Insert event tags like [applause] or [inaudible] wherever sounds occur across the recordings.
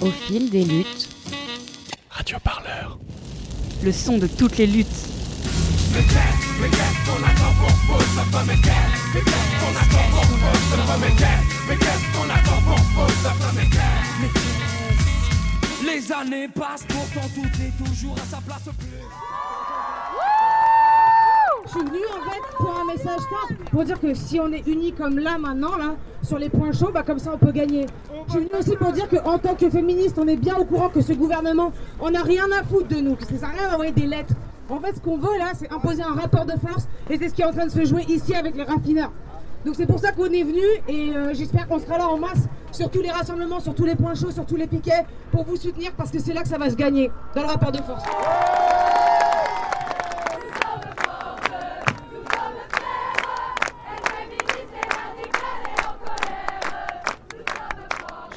Au fil des luttes. Radio Parleur. Le son de toutes les luttes. Les années passent, pourtant tout est toujours à sa place. Je suis venue en fait pour un message simple, pour dire que si on est unis comme là maintenant, là, sur les points chauds, bah comme ça on peut gagner. Je suis venue aussi pour dire qu'en tant que féministe, on est bien au courant que ce gouvernement, on n'a rien à foutre de nous, que ça à rien d'envoyer des lettres. En fait, ce qu'on veut là, c'est imposer un rapport de force, et c'est ce qui est en train de se jouer ici avec les raffineurs. Donc c'est pour ça qu'on est venu, et euh, j'espère qu'on sera là en masse sur tous les rassemblements, sur tous les points chauds, sur tous les piquets, pour vous soutenir, parce que c'est là que ça va se gagner, dans le rapport de force.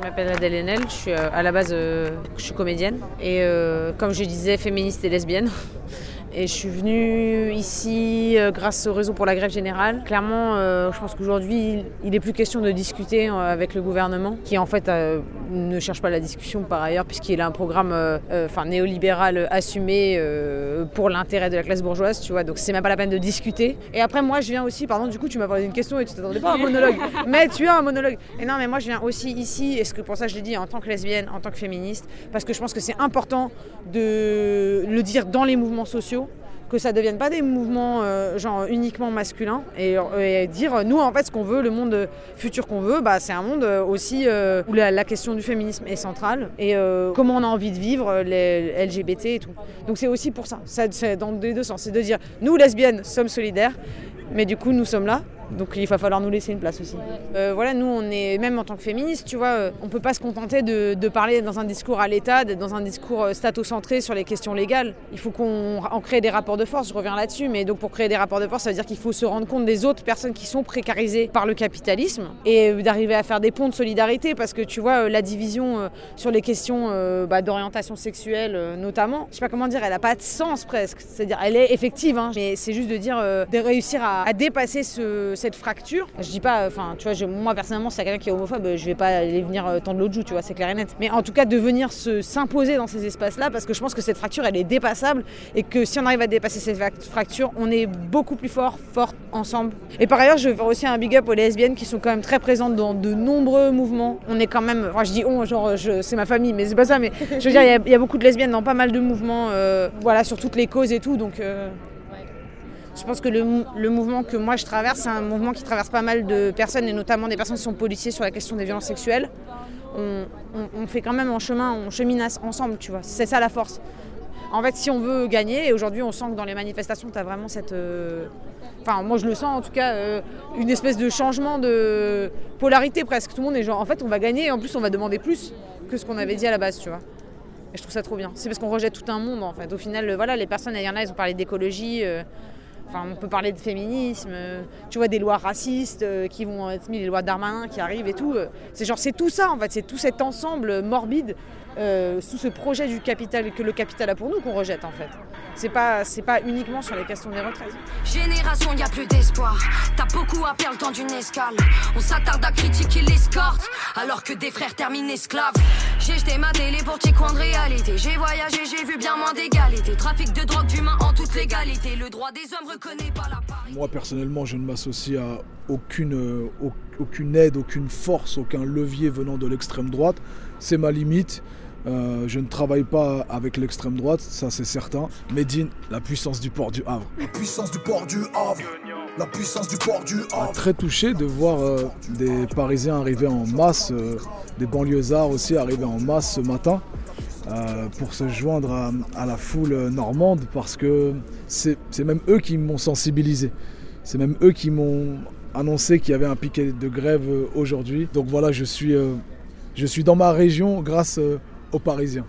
Je m'appelle Adèle Haenel, je suis euh, à la base euh, je suis comédienne et euh, comme je disais féministe et lesbienne. [laughs] Et je suis venue ici euh, grâce au réseau pour la grève générale. Clairement, euh, je pense qu'aujourd'hui, il n'est plus question de discuter euh, avec le gouvernement, qui en fait euh, ne cherche pas la discussion par ailleurs, puisqu'il a un programme euh, enfin, néolibéral assumé pour l'intérêt de la classe bourgeoise, tu vois. Donc c'est même pas la peine de discuter. Et après, moi, je viens aussi, pardon, du coup, tu m'as posé une question et tu t'attendais pas à un monologue. [laughs] mais tu as un monologue. Et non, mais moi, je viens aussi ici, et ce que pour ça, je l'ai dit en tant que lesbienne, en tant que féministe, parce que je pense que c'est important de le dire dans les mouvements sociaux que ça ne devienne pas des mouvements euh, genre uniquement masculins et, dire nous en fait ce qu'on veut, le monde futur qu'on veut, bah, c'est un monde aussi euh, où la, question du féminisme est centrale et euh, comment on a envie de vivre les LGBT et tout. Donc c'est aussi pour ça, ça c'est dans les deux sens, c'est de dire nous lesbiennes sommes solidaires, mais du coup nous sommes là donc il va falloir nous laisser une place aussi. Euh, voilà, nous on est, même en tant que féministes, tu vois, euh, on peut pas se contenter de, de parler dans un discours à l'État, d'être dans un discours euh, statocentré sur les questions légales. Il faut qu'on crée des rapports de force, je reviens là-dessus, mais donc pour créer des rapports de force, ça veut dire qu'il faut se rendre compte des autres personnes qui sont précarisées par le capitalisme et d'arriver à faire des ponts de solidarité parce que tu vois, la division sur les questions bah, d'orientation sexuelle notamment, je sais pas comment dire, elle a pas de sens presque. C'est-à-dire, elle est effective, hein, mais c'est juste de dire, de réussir à, à dépasser ce cette fracture. Je dis pas, enfin, tu vois, je, moi personnellement, c'est quelqu'un qui est homophobe, je vais pas aller venir tendre l'autre joue, tu vois, c'est clair et net. Mais en tout cas, de venir se s'imposer dans ces espaces-là, parce que je pense que cette fracture, elle est dépassable et que si on arrive à dépasser cette fracture, on est beaucoup plus fort, fort ensemble. Et par ailleurs, je veux faire aussi un big up aux lesbiennes qui sont quand même très présentes dans de nombreux mouvements. On est quand même, enfin, je dis on, genre, c'est ma famille, mais c'est pas ça, mais je veux dire, il y, y, a beaucoup de lesbiennes dans pas mal de mouvements, euh, voilà, sur toutes les causes et tout, donc. Euh, je pense que le, mouvement que moi je traverse, c'est un mouvement qui traverse pas mal de personnes, et notamment des personnes qui sont policiers sur la question des violences sexuelles. On fait quand même en chemin, on chemine ensemble, tu vois. C'est ça la force. En fait, si on veut gagner, et aujourd'hui on sent que dans les manifestations, tu as vraiment cette... Euh... Enfin, moi je le sens en tout cas, euh, une espèce de changement de polarité presque. Tout le monde est genre, en fait on va gagner, et en plus on va demander plus que ce qu'on avait dit à la base, tu vois. Et je trouve ça trop bien. C'est parce qu'on rejette tout un monde en fait. Au final, voilà, les personnes, il y en a, ils ont parlé d'écologie. Euh, On peut parler de féminisme, euh, tu vois, des lois racistes euh, qui vont être mises, les lois Darmanin qui arrivent et tout. Euh, c'est genre, c'est tout ça en fait, c'est tout cet ensemble morbide euh, sous ce projet du capital que le capital a pour nous qu'on rejette en fait. C'est pas, c'est pas uniquement sur les questions des retraites. Génération, y a plus d'espoir. T'as beaucoup à perdre dans d'une escale. On s'attarde à critiquer l'escorte, alors que des frères terminent esclaves. J'ai jeté ma télé pour t'y coin de réalité. J'ai voyagé, j'ai vu bien moins d'égalité. Trafic de drogue d'humains en toute légalité. Le droit des hommes reconnaît pas la part. Moi personnellement, je ne m'associe à aucune, euh, aucune aide, aucune force, aucun levier venant de l'extrême droite. C'est ma limite. Euh, je ne travaille pas avec l'extrême droite, ça c'est certain. Medine, la puissance du port du Havre. La puissance du port du Havre. La puissance du port du Havre. Très touché de voir euh, des Parisiens arriver en masse, euh, des banlieusards aussi arriver en masse ce matin. Pour se joindre à, à, la foule normande parce que c'est même eux qui m'ont sensibilisé. C'est même eux qui m'ont annoncé qu'il y avait un piquet de grève aujourd'hui. Donc voilà, je suis, je suis dans ma région grâce aux Parisiens.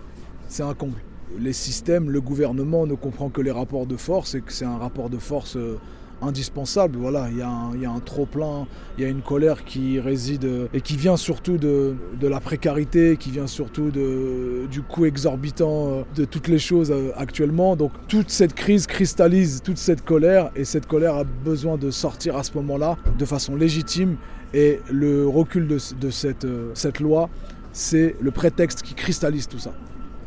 C'est un comble. Les systèmes, le gouvernement ne comprend que les rapports de force et que c'est un rapport de force euh, indispensable. Voilà, il y a un, trop-plein, il y a une colère qui réside et qui vient surtout de, la précarité, qui vient surtout du coût exorbitant euh, de toutes les choses euh, actuellement. Donc toute cette crise cristallise toute cette colère et cette colère a besoin de sortir à ce moment-là de façon légitime et le recul de, cette loi c'est le prétexte qui cristallise tout ça.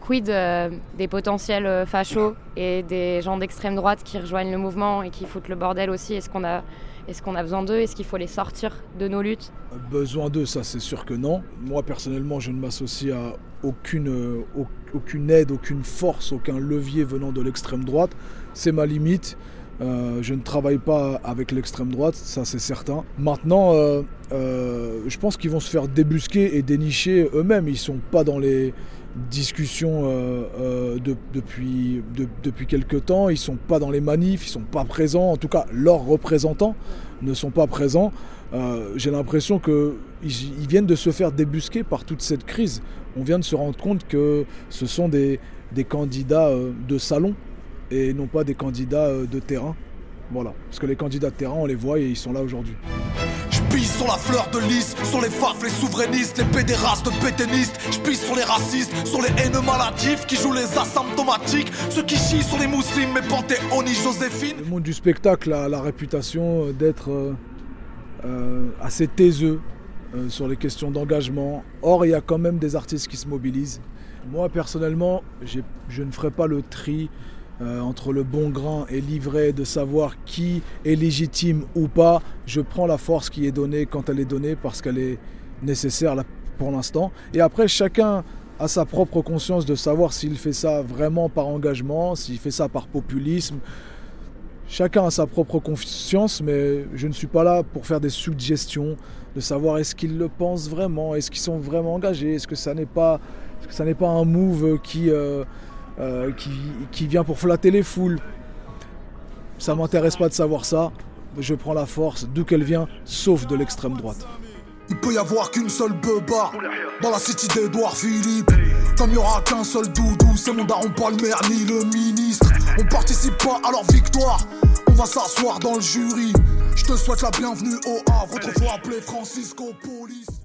Quid euh, des potentiels euh, fachos et des gens d'extrême droite qui rejoignent le mouvement et qui foutent le bordel aussi? Est-ce qu'on a, est a besoin d'eux? Est-ce qu'il faut les sortir de nos luttes? Besoin d'eux, ça c'est sûr que non. Moi personnellement, je ne m'associe à aucune, euh, aide, aucune force, aucun levier venant de l'extrême droite. C'est ma limite. Je ne travaille pas avec l'extrême droite, ça c'est certain. Maintenant, je pense qu'ils vont se faire débusquer et dénicher eux-mêmes. Ils ne sont pas dans les discussions euh, euh, de- depuis, de- depuis quelque temps. Ils ne sont pas dans les manifs, ils ne sont pas présents. En tout cas, leurs représentants ne sont pas présents. Euh, J'ai l'impression qu'ils ils viennent de se faire débusquer par toute cette crise. On vient de se rendre compte que ce sont des, des candidats de salon et non pas des candidats de terrain. Voilà. Parce que les candidats de terrain, on les voit et ils sont là aujourd'hui. Pisse sur la fleur de lys, sur les faf, les souverainistes, les pédérastes, pétainistes. Je pisse sur les racistes, sur les haineux maladifs qui jouent les asymptomatiques. Ceux qui chient sur les musulmans, mais Panthéon, Joséphine. Le monde du spectacle a la réputation d'être euh, euh, assez taiseux euh, sur les questions d'engagement. Or, il y a quand même des artistes qui se mobilisent. Moi, personnellement, je ne ferai pas le tri euh, entre le bon grain et l'ivraie de savoir qui est légitime ou pas. Je prends la force qui est donnée quand elle est donnée parce qu'elle est nécessaire pour l'instant. Et après, chacun a sa propre conscience de savoir s'il fait ça vraiment par engagement, s'il fait ça par populisme. Chacun a sa propre conscience, mais je ne suis pas là pour faire des suggestions, de savoir est-ce qu'ils le pensent vraiment, est-ce qu'ils sont vraiment engagés, est-ce que ça n'est pas, pas un move qui, euh, euh, qui, vient pour flatter les foules. Ça m'intéresse pas de savoir ça. Je prends la force d'où qu'elle vient, sauf de l'extrême droite. Il peut y avoir qu'une seule beuba dans la city d'Edouard Philippe. Comme il y aura qu'un seul doudou, c'est mon daron pas le maire ni le ministre. On participe pas à leur victoire, on va s'asseoir dans le jury. Je te souhaite la bienvenue au Havre, autrefois appelé Francisco Police.